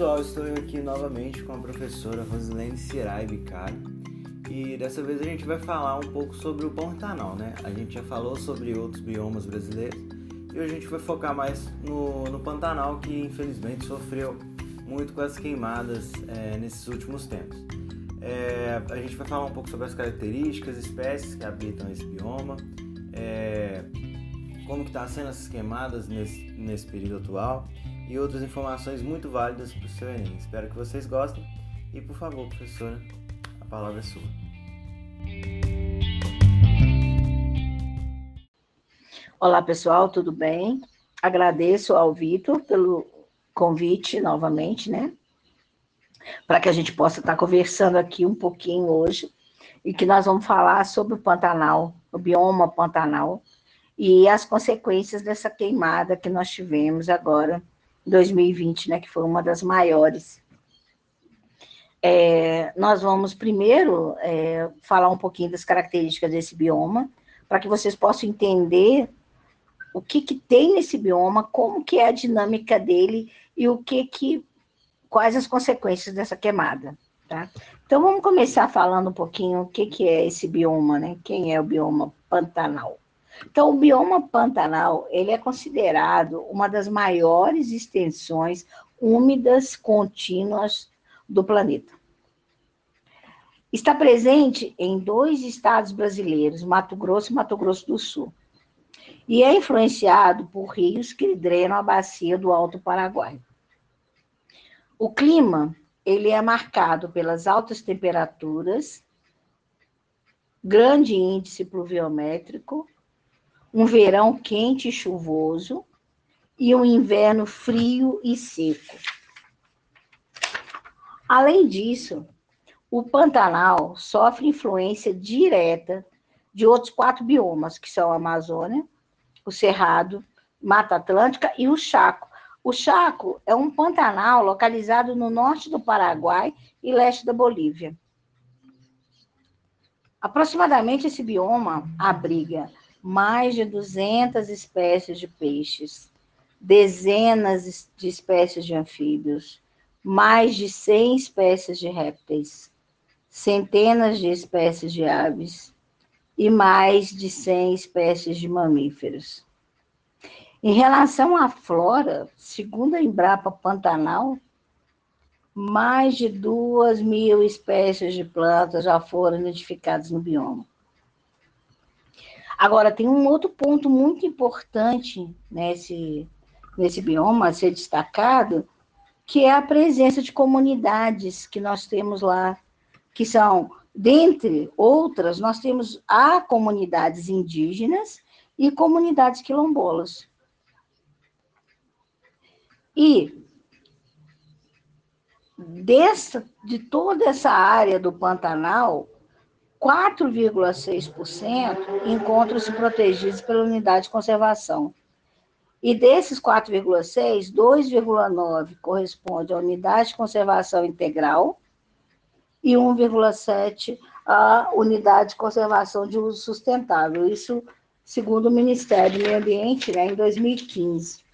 Pessoal, estou aqui novamente com a professora Rosilene Cirai Bicari e dessa vez a gente vai falar um pouco sobre o Pantanal, né? A gente já falou sobre outros biomas brasileiros e hoje a gente vai focar mais no, no Pantanal que infelizmente sofreu muito com as queimadas é, nesses últimos tempos. É, a gente vai falar um pouco sobre as características, espécies que habitam esse bioma, é, como que está sendo essas queimadas nesse, nesse período atual e outras informações muito válidas para o seu Enem. Espero que vocês gostem e, por favor, professora, a palavra é sua. Olá, pessoal, tudo bem? Agradeço ao Vitor pelo convite novamente, né? Para que a gente possa estar conversando aqui um pouquinho hoje e que nós vamos falar sobre o Pantanal, o bioma Pantanal, e as consequências dessa queimada que nós tivemos agora 2020, né, que foi uma das maiores. É, nós vamos primeiro é, falar um pouquinho das características desse bioma, para que vocês possam entender o que, que tem nesse bioma, como que é a dinâmica dele e o que que quais as consequências dessa queimada, tá? Então vamos começar falando um pouquinho o que que é esse bioma, né? Quem é o bioma Pantanal? Então, o bioma Pantanal, ele é considerado uma das maiores extensões úmidas contínuas do planeta. Está presente em dois estados brasileiros, Mato Grosso e Mato Grosso do Sul, e é influenciado por rios que drenam a bacia do Alto Paraguai. O clima, ele é marcado pelas altas temperaturas, grande índice pluviométrico, um verão quente e chuvoso e um inverno frio e seco. Além disso, o Pantanal sofre influência direta de outros quatro biomas, que são a Amazônia, o Cerrado, Mata Atlântica e o Chaco. O Chaco é um Pantanal localizado no norte do Paraguai e leste da Bolívia. Aproximadamente esse bioma abriga mais de 200 espécies de peixes, dezenas de espécies de anfíbios, mais de 100 espécies de répteis, centenas de espécies de aves e mais de 100 espécies de mamíferos. Em relação à flora, segundo a Embrapa Pantanal, mais de duas mil espécies de plantas já foram identificadas no bioma. Agora, tem um outro ponto muito importante nesse, nesse bioma a ser destacado, que é a presença de comunidades que nós temos lá, que são, dentre outras, nós temos a comunidades indígenas e comunidades quilombolas. E dessa, de toda essa área do Pantanal, 4,6% encontram-se protegidos pela unidade de conservação. E desses 4,6, 2,9 corresponde à unidade de conservação integral e 1,7 à unidade de conservação de uso sustentável. Isso segundo o Ministério do Meio Ambiente, né, em 2015.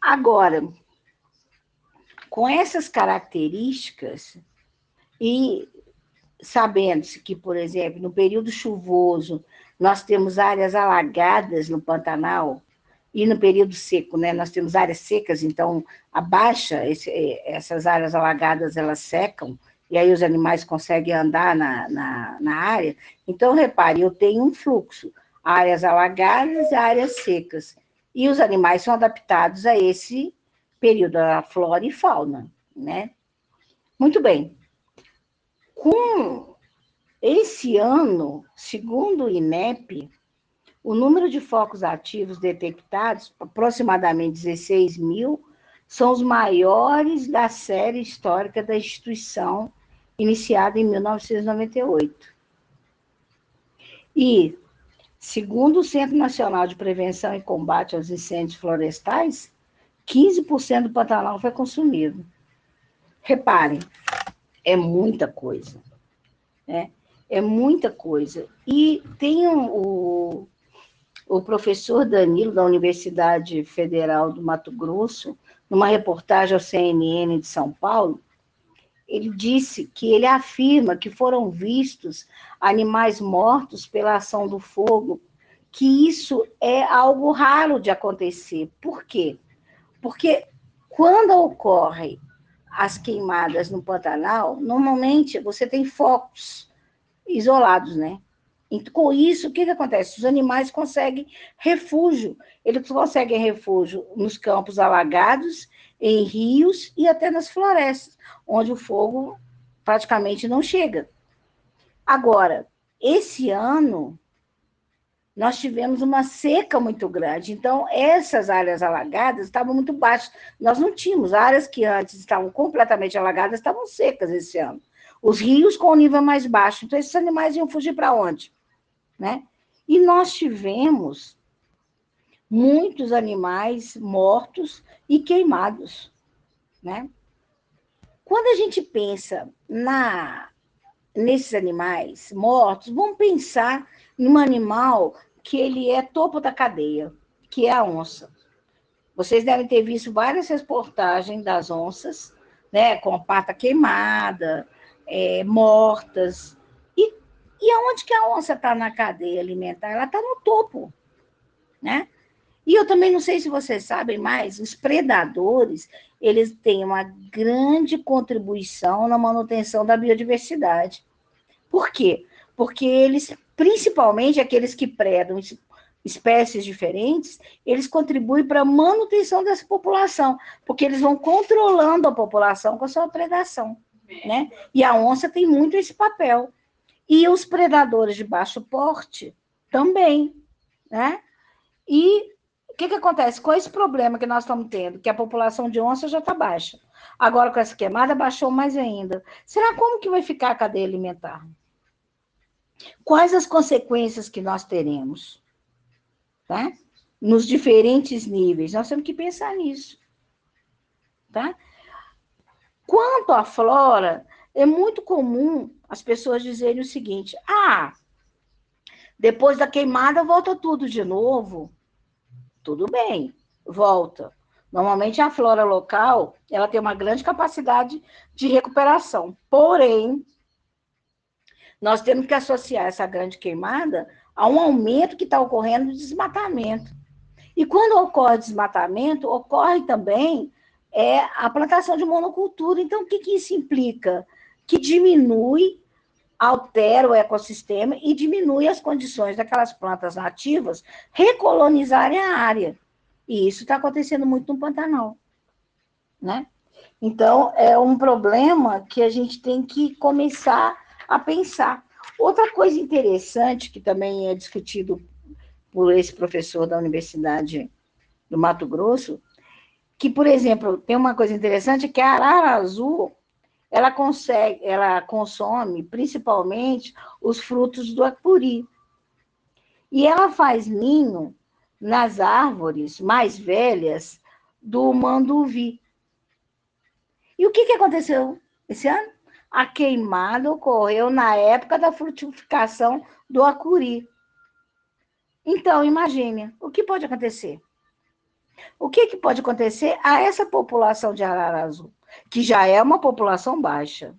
Agora, com essas características, e sabendo-se que, por exemplo, no período chuvoso, nós temos áreas alagadas no Pantanal, e no período seco, né, nós temos áreas secas, então abaixa esse, essas áreas alagadas, elas secam, e aí os animais conseguem andar na, na, na área. Então, repare, eu tenho um fluxo, áreas alagadas e áreas secas, e os animais são adaptados a esse período, a flora e fauna, né? Muito bem. Com esse ano, segundo o INEP, o número de focos ativos detectados, aproximadamente 16 mil, são os maiores da série histórica da instituição, iniciada em 1998. E, segundo o Centro Nacional de Prevenção e Combate aos Incêndios Florestais, 15% do Pantanal foi consumido. Reparem, é muita coisa, né? É muita coisa. E tem o, o professor Danilo, da Universidade Federal do Mato Grosso, numa reportagem ao CNN de São Paulo, ele disse que ele afirma que foram vistos animais mortos pela ação do fogo, que isso é algo raro de acontecer. Por quê? Porque quando ocorre as queimadas no Pantanal, normalmente você tem focos isolados, né? E com isso, o que, que acontece? Os animais conseguem refúgio. Eles conseguem refúgio nos campos alagados, em rios e até nas florestas, onde o fogo praticamente não chega. Agora, esse ano, nós tivemos uma seca muito grande. Então, essas áreas alagadas estavam muito baixas. Nós não tínhamos áreas que antes estavam completamente alagadas, estavam secas esse ano. Os rios com o nível mais baixo. Então, esses animais iam fugir para onde? Né? E nós tivemos muitos animais mortos e queimados, né? Quando a gente pensa na nesses animais mortos, vamos pensar num animal que ele é topo da cadeia, que é a onça. Vocês devem ter visto várias reportagens das onças, né, com a pata queimada, é, mortas. E, e aonde que a onça está na cadeia alimentar? Ela está no topo, né? E eu também não sei se vocês sabem, mas os predadores, eles têm uma grande contribuição na manutenção da biodiversidade. Por quê? Porque eles, principalmente aqueles que predam espécies diferentes, eles contribuem para a manutenção dessa população, porque eles vão controlando a população com a sua predação, né? E a onça tem muito esse papel. E os predadores de baixo porte também, né? E que, que acontece? Com esse problema que nós estamos tendo, que a população de onça já está baixa. Agora, com essa queimada, baixou mais ainda. Será como que vai ficar a cadeia alimentar? Quais as consequências que nós teremos? Tá? Nos diferentes níveis. Nós temos que pensar nisso. Tá? Quanto à flora, é muito comum as pessoas dizerem o seguinte: ah, depois da queimada volta tudo de novo. Tudo bem, volta. Normalmente a flora local, ela tem uma grande capacidade de recuperação. Porém, nós temos que associar essa grande queimada a um aumento que está ocorrendo de desmatamento. E quando ocorre desmatamento, ocorre também é, a plantação de monocultura. Então, o que, que isso implica? Que diminui, altera o ecossistema e diminui as condições daquelas plantas nativas recolonizarem a área. E isso está acontecendo muito no Pantanal. Né? Então, é um problema que a gente tem que começar a pensar. Outra coisa interessante que também é discutido por esse professor da Universidade do Mato Grosso, que, por exemplo, tem uma coisa interessante que a arara azul ela consegue, ela consome principalmente os frutos do acuri. E ela faz ninho nas árvores mais velhas do manduvi. E o que, que aconteceu esse ano? A queimada ocorreu na época da frutificação do acuri. Então, imagine, o que pode acontecer? O que, que pode acontecer a essa população de arara azul? que já é uma população baixa,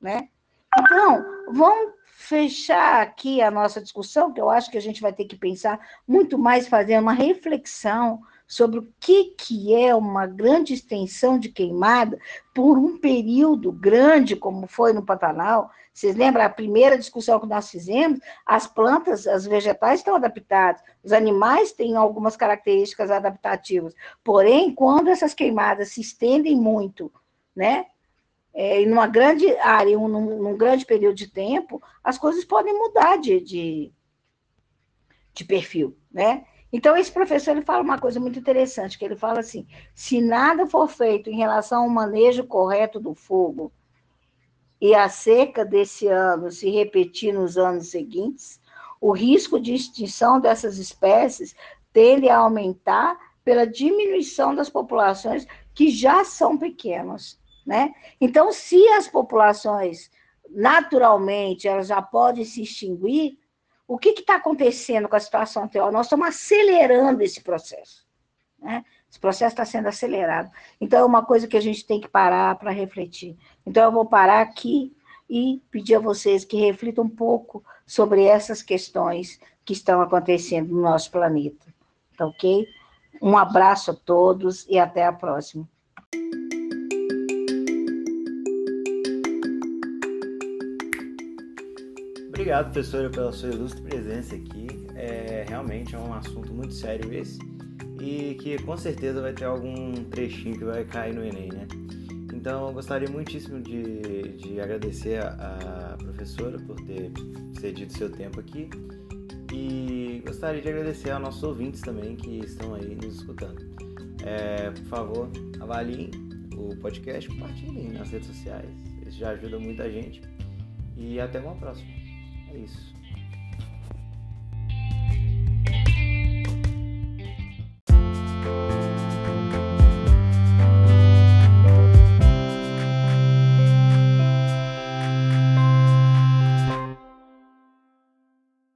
né? Então, vamos fechar aqui a nossa discussão, que eu acho que a gente vai ter que pensar muito mais, fazer uma reflexão sobre o que, que é uma grande extensão de queimada por um período grande, como foi no Pantanal. Vocês lembram a primeira discussão que nós fizemos? As plantas, as vegetais estão adaptadas, os animais têm algumas características adaptativas. Porém, quando essas queimadas se estendem muito, né? É, em uma grande área, um, num, grande período de tempo, as coisas podem mudar de, de, de perfil, né? Então, esse professor ele fala uma coisa muito interessante, que ele fala assim, se nada for feito em relação ao manejo correto do fogo e a seca desse ano se repetir nos anos seguintes, o risco de extinção dessas espécies tende a aumentar pela diminuição das populações que já são pequenas, né? Então, se as populações naturalmente elas já podem se extinguir, o que está acontecendo com a situação atual? Nós estamos acelerando esse processo. Né? Esse processo está sendo acelerado. Então, é uma coisa que a gente tem que parar para refletir. Então, eu vou parar aqui e pedir a vocês que reflitam um pouco sobre essas questões que estão acontecendo no nosso planeta. Tá ok? Um abraço a todos e até a próxima. Obrigado, professora, pela sua ilustre presença aqui. É, realmente é um assunto muito sério esse e que com certeza vai ter algum trechinho que vai cair no Enem, né? Então, gostaria muitíssimo de, de agradecer a, a professora por ter cedido seu tempo aqui e gostaria de agradecer aos nossos ouvintes também que estão aí nos escutando. É, por favor, avaliem o podcast, compartilhem nas redes sociais. Isso já ajuda muita gente. E até uma próxima. Isso.